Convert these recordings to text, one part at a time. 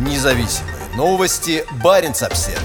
Независимые новости. Барин обсерва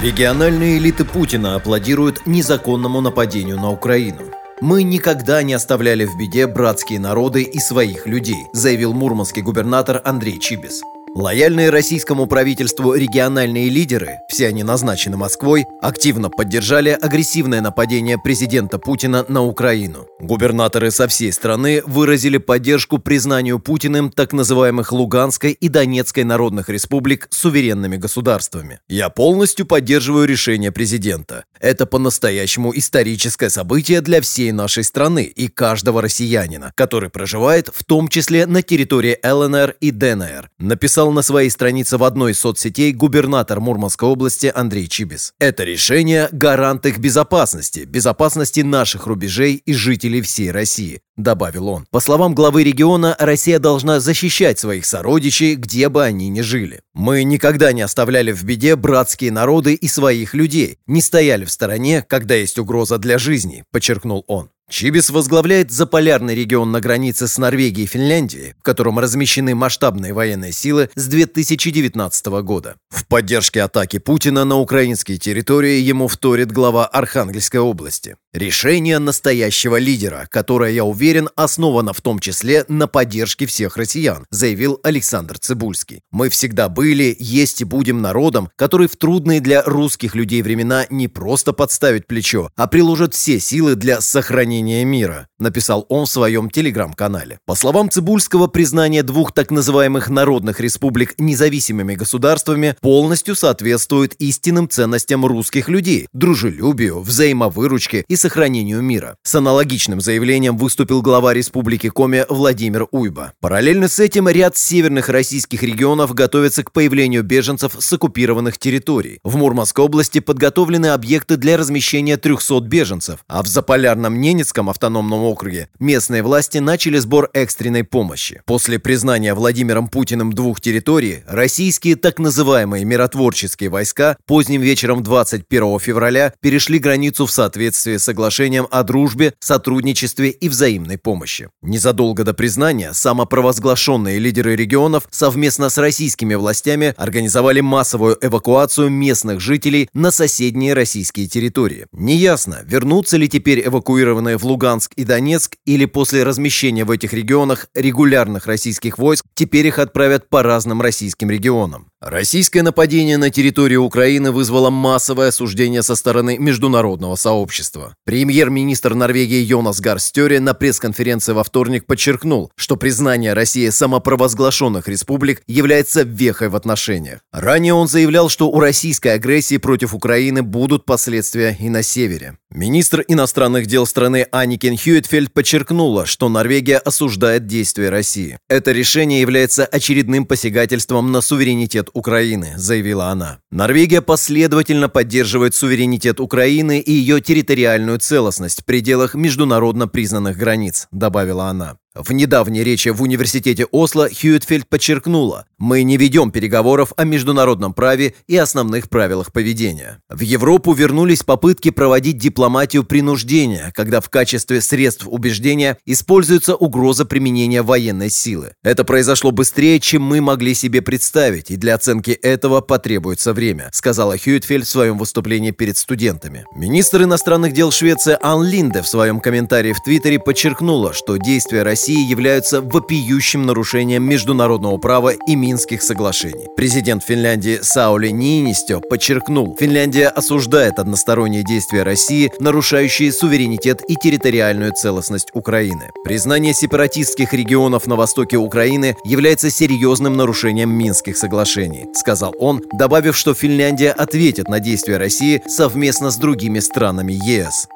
Региональные элиты Путина аплодируют незаконному нападению на Украину. «Мы никогда не оставляли в беде братские народы и своих людей», заявил мурманский губернатор Андрей Чибис. Лояльные российскому правительству региональные лидеры, все они назначены Москвой, активно поддержали агрессивное нападение президента Путина на Украину. Губернаторы со всей страны выразили поддержку признанию Путиным так называемых Луганской и Донецкой народных республик суверенными государствами. Я полностью поддерживаю решение президента. Это по-настоящему историческое событие для всей нашей страны и каждого россиянина, который проживает в том числе на территории ЛНР и ДНР, написал на своей странице в одной из соцсетей губернатор Мурманской области Андрей Чибис. Это решение – гарант их безопасности, безопасности наших рубежей и жителей всей России, добавил он. По словам главы региона, Россия должна защищать своих сородичей, где бы они ни жили. Мы никогда не оставляли в беде братские народы и своих людей, не стояли в стороне, когда есть угроза для жизни, подчеркнул он. Чибис возглавляет заполярный регион на границе с Норвегией и Финляндией, в котором размещены масштабные военные силы с 2019 года. В поддержке атаки Путина на украинские территории ему вторит глава Архангельской области. Решение настоящего лидера, которое, я уверен, основано в том числе на поддержке всех россиян, заявил Александр Цибульский. Мы всегда были, есть и будем народом, который в трудные для русских людей времена не просто подставит плечо, а приложит все силы для сохранения спасения мира, написал он в своем телеграм-канале. По словам Цибульского, признание двух так называемых народных республик независимыми государствами полностью соответствует истинным ценностям русских людей, дружелюбию, взаимовыручке и сохранению мира. С аналогичным заявлением выступил глава республики Коми Владимир Уйба. Параллельно с этим ряд северных российских регионов готовится к появлению беженцев с оккупированных территорий. В Мурманской области подготовлены объекты для размещения 300 беженцев, а в Заполярном Ненец Донецком автономном округе местные власти начали сбор экстренной помощи. После признания Владимиром Путиным двух территорий, российские так называемые миротворческие войска поздним вечером 21 февраля перешли границу в соответствии с соглашением о дружбе, сотрудничестве и взаимной помощи. Незадолго до признания самопровозглашенные лидеры регионов совместно с российскими властями организовали массовую эвакуацию местных жителей на соседние российские территории. Неясно, вернутся ли теперь эвакуированные в Луганск и Донецк или после размещения в этих регионах регулярных российских войск теперь их отправят по разным российским регионам. Российское нападение на территорию Украины вызвало массовое осуждение со стороны международного сообщества. Премьер-министр Норвегии Йонас Гарстёре на пресс-конференции во вторник подчеркнул, что признание России самопровозглашенных республик является вехой в отношениях. Ранее он заявлял, что у российской агрессии против Украины будут последствия и на севере. Министр иностранных дел страны Аникин Хьюитфельд подчеркнула, что Норвегия осуждает действия России. Это решение является очередным посягательством на суверенитет Украины, заявила она. Норвегия последовательно поддерживает суверенитет Украины и ее территориальную целостность в пределах международно признанных границ, добавила она. В недавней речи в университете Осло Хьюитфельд подчеркнула, мы не ведем переговоров о международном праве и основных правилах поведения. В Европу вернулись попытки проводить дипломатию принуждения, когда в качестве средств убеждения используется угроза применения военной силы. Это произошло быстрее, чем мы могли себе представить, и для оценки этого потребуется время, сказала Хьюитфельд в своем выступлении перед студентами. Министр иностранных дел Швеции Ан Линде в своем комментарии в Твиттере подчеркнула, что действия России России являются вопиющим нарушением международного права и Минских соглашений. Президент Финляндии Саули Ниинистё подчеркнул, Финляндия осуждает односторонние действия России, нарушающие суверенитет и территориальную целостность Украины. Признание сепаратистских регионов на востоке Украины является серьезным нарушением Минских соглашений, сказал он, добавив, что Финляндия ответит на действия России совместно с другими странами ЕС.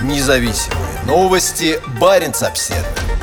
Независимые новости. Барин обседный.